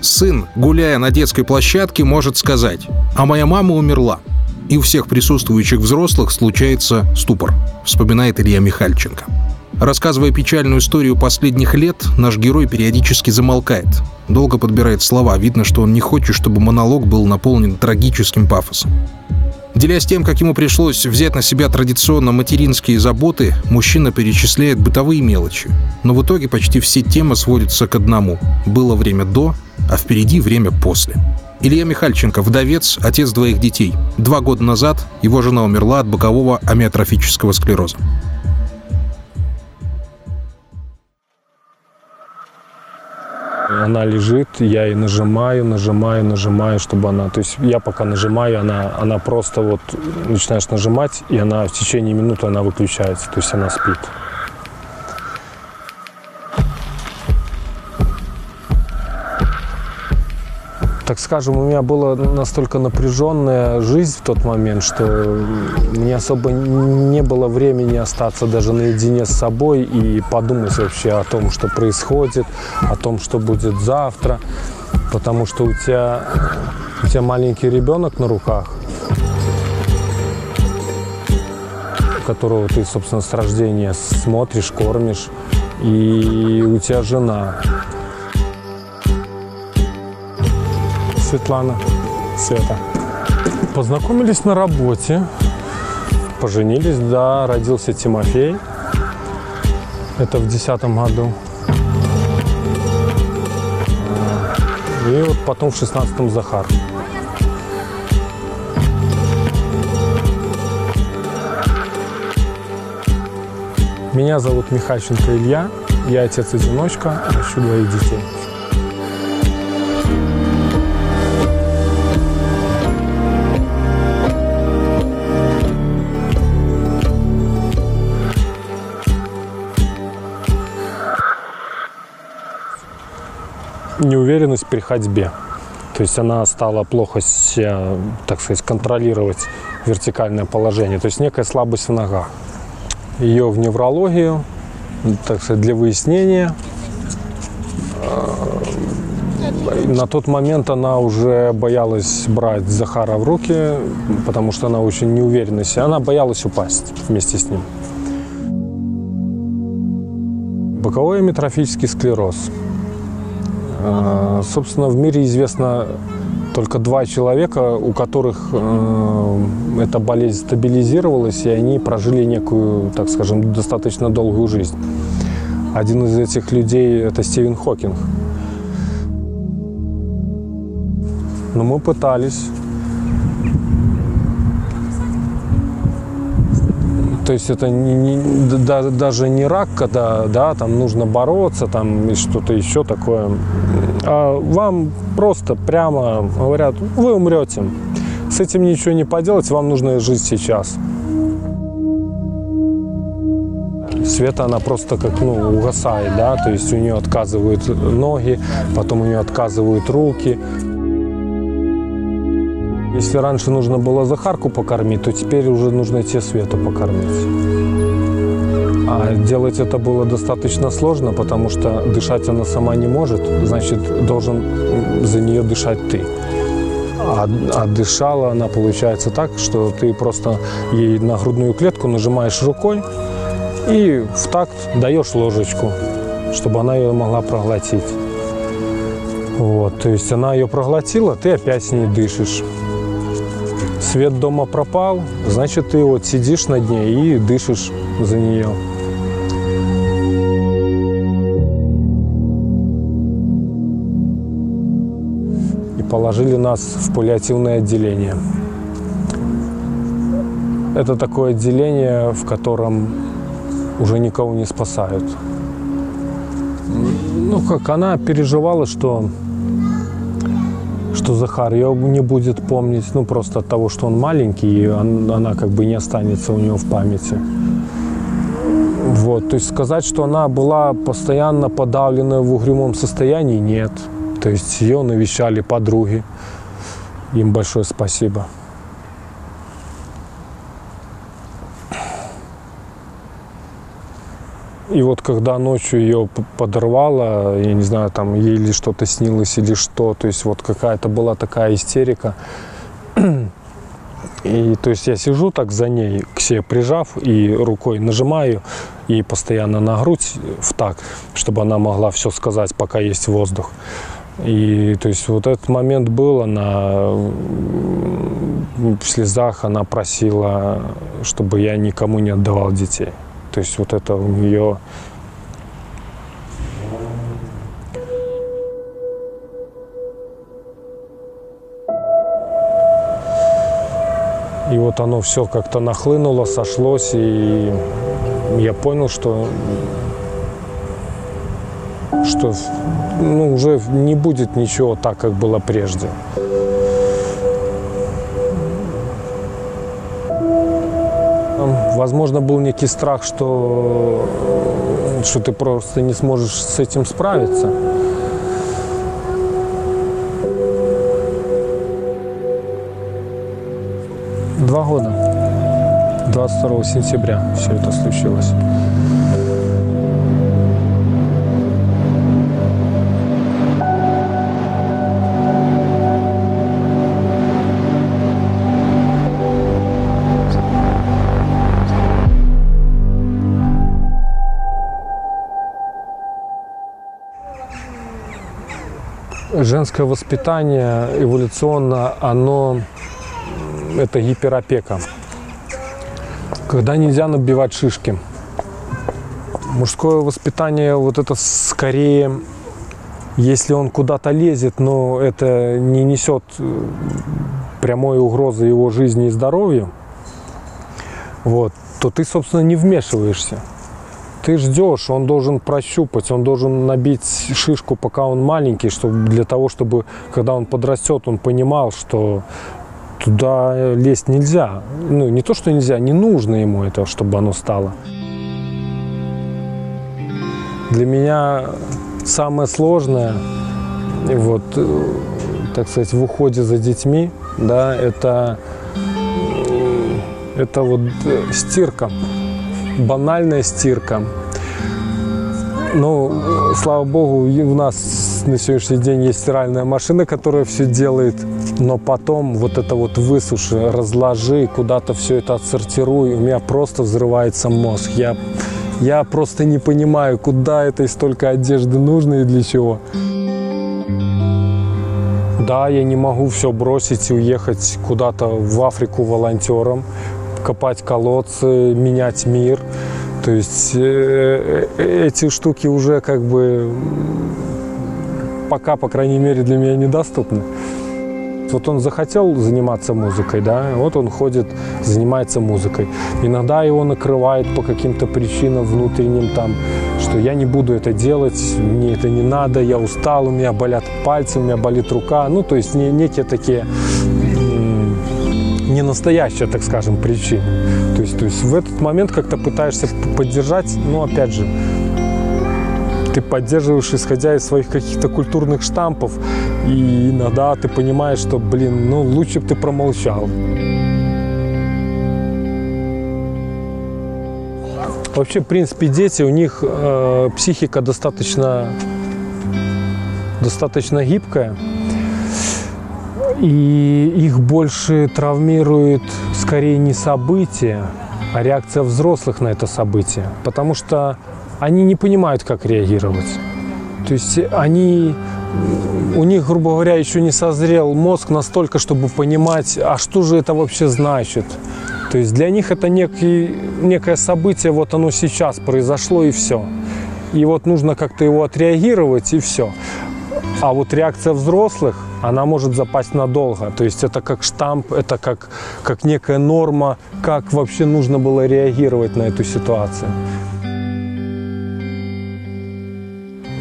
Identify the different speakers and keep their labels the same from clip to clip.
Speaker 1: Сын, гуляя на детской площадке, может сказать «А моя мама умерла». И у всех присутствующих взрослых случается ступор, вспоминает Илья Михальченко. Рассказывая печальную историю последних лет, наш герой периодически замолкает. Долго подбирает слова, видно, что он не хочет, чтобы монолог был наполнен трагическим пафосом. Делясь тем, как ему пришлось взять на себя традиционно материнские заботы, мужчина перечисляет бытовые мелочи. Но в итоге почти все темы сводятся к одному. Было время до, а впереди время после. Илья Михальченко, вдовец, отец двоих детей. Два года назад его жена умерла от бокового амиотрофического склероза.
Speaker 2: Она лежит, я ей нажимаю, нажимаю, нажимаю, чтобы она... То есть я пока нажимаю, она, она просто вот начинаешь нажимать, и она в течение минуты она выключается, то есть она спит. Так скажем, у меня была настолько напряженная жизнь в тот момент, что мне особо не было времени остаться даже наедине с собой и подумать вообще о том, что происходит, о том, что будет завтра. Потому что у тебя, у тебя маленький ребенок на руках, которого ты, собственно, с рождения смотришь, кормишь, и у тебя жена, Светлана. Света. Познакомились на работе, поженились, да, родился Тимофей. Это в десятом году. И вот потом в шестнадцатом Захар. Меня зовут Михальченко Илья, я отец-одиночка, ращу двоих детей. Неуверенность при ходьбе. То есть она стала плохо себя, так сказать, контролировать вертикальное положение. То есть некая слабость в ногах. Ее в неврологию, так сказать, для выяснения. На тот момент она уже боялась брать Захара в руки, потому что она очень неуверенна себя. Она боялась упасть вместе с ним. Боковой амитрофический склероз Э, собственно, в мире известно только два человека, у которых э, эта болезнь стабилизировалась, и они прожили некую, так скажем, достаточно долгую жизнь. Один из этих людей – это Стивен Хокинг. Но мы пытались То есть это не, не, да, даже не рак, когда да, там нужно бороться там, и что-то еще такое. А вам просто прямо говорят, вы умрете. С этим ничего не поделать, вам нужно жить сейчас. Света, она просто как, ну, угасает, да, то есть у нее отказывают ноги, потом у нее отказывают руки. Если раньше нужно было Захарку покормить, то теперь уже нужно те Свету покормить. А делать это было достаточно сложно, потому что дышать она сама не может, значит, должен за нее дышать ты. А, а дышала она, получается, так, что ты просто ей на грудную клетку нажимаешь рукой и в такт даешь ложечку, чтобы она ее могла проглотить. Вот, то есть она ее проглотила, ты опять с ней дышишь свет дома пропал, значит, ты вот сидишь над ней и дышишь за нее. И положили нас в паллиативное отделение. Это такое отделение, в котором уже никого не спасают. Ну, как она переживала, что что Захар ее не будет помнить, ну, просто от того, что он маленький, и он, она как бы не останется у него в памяти. Вот, то есть сказать, что она была постоянно подавлена в угрюмом состоянии, нет. То есть ее навещали подруги. Им большое спасибо. И вот когда ночью ее подорвало, я не знаю, там ей или что-то снилось или что, то есть вот какая-то была такая истерика. И то есть я сижу так за ней, к себе прижав и рукой нажимаю ей постоянно на грудь в так, чтобы она могла все сказать, пока есть воздух. И то есть вот этот момент был, она в слезах, она просила, чтобы я никому не отдавал детей. То есть вот это у нее И вот оно все как-то нахлынуло, сошлось, и я понял, что, что ну, уже не будет ничего так, как было прежде. Возможно, был некий страх, что, что ты просто не сможешь с этим справиться. Два года. 22 сентября все это случилось. Женское воспитание эволюционно, оно это гиперопека. Когда нельзя набивать шишки. Мужское воспитание вот это скорее, если он куда-то лезет, но это не несет э, прямой угрозы его жизни и здоровью, вот, то ты, собственно, не вмешиваешься. Ты ждешь, он должен прощупать, он должен набить шишку, пока он маленький, чтобы, для того, чтобы, когда он подрастет, он понимал, что туда лезть нельзя. Ну, не то, что нельзя, не нужно ему это, чтобы оно стало. Для меня самое сложное, вот, э, так сказать, в уходе за детьми, да, это, это вот э, стирка, банальная стирка. Ну, слава богу, у нас на сегодняшний день есть стиральная машина, которая все делает но потом вот это вот высуши, разложи, куда-то все это отсортируй, у меня просто взрывается мозг. Я, я просто не понимаю, куда этой столько одежды нужно и для чего. Да, я не могу все бросить и уехать куда-то в Африку волонтером, копать колодцы, менять мир. То есть э, э, эти штуки уже как бы пока, по крайней мере, для меня недоступны. Вот он захотел заниматься музыкой, да, вот он ходит, занимается музыкой. Иногда его накрывает по каким-то причинам внутренним там, что я не буду это делать, мне это не надо, я устал, у меня болят пальцы, у меня болит рука. Ну, то есть не, некие такие не настоящие, так скажем, причины. То есть, то есть в этот момент как-то пытаешься поддержать, но опять же, ты поддерживаешь, исходя из своих каких-то культурных штампов, и иногда ты понимаешь, что, блин, ну лучше бы ты промолчал. Вообще, в принципе, дети, у них э, психика достаточно, достаточно гибкая, и больше травмирует скорее не событие, а реакция взрослых на это событие. Потому что они не понимают, как реагировать. То есть они, у них, грубо говоря, еще не созрел мозг настолько, чтобы понимать, а что же это вообще значит. То есть для них это некий, некое событие, вот оно сейчас произошло и все. И вот нужно как-то его отреагировать и все. А вот реакция взрослых, она может запасть надолго. То есть это как штамп, это как, как некая норма, как вообще нужно было реагировать на эту ситуацию.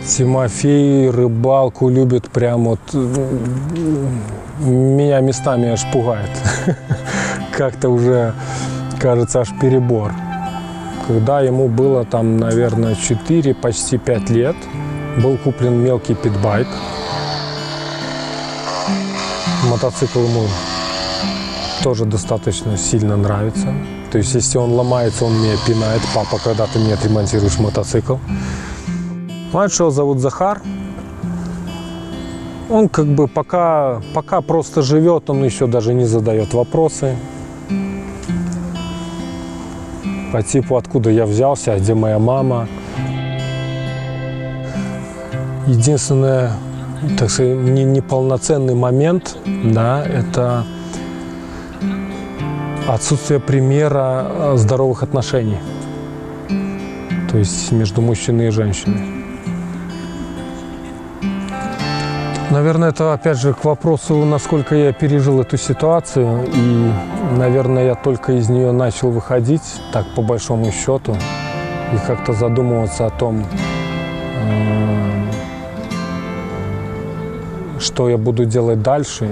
Speaker 2: Тимофей рыбалку любит прям вот... Меня местами аж пугает. Как-то уже, кажется, аж перебор. Когда ему было там, наверное, 4, почти 5 лет, был куплен мелкий питбайк. Мотоцикл ему тоже достаточно сильно нравится. То есть, если он ломается, он меня пинает. Папа, когда ты мне отремонтируешь мотоцикл? Младшего зовут Захар. Он как бы пока, пока просто живет, он еще даже не задает вопросы. По типу, откуда я взялся, а где моя мама. Единственное, так сказать, не- неполноценный момент, да, это отсутствие примера э, здоровых отношений. То есть между мужчиной и женщиной. Наверное, это опять же к вопросу, насколько я пережил эту ситуацию. И, наверное, я только из нее начал выходить, так по большому счету, и как-то задумываться о том, э, что я буду делать дальше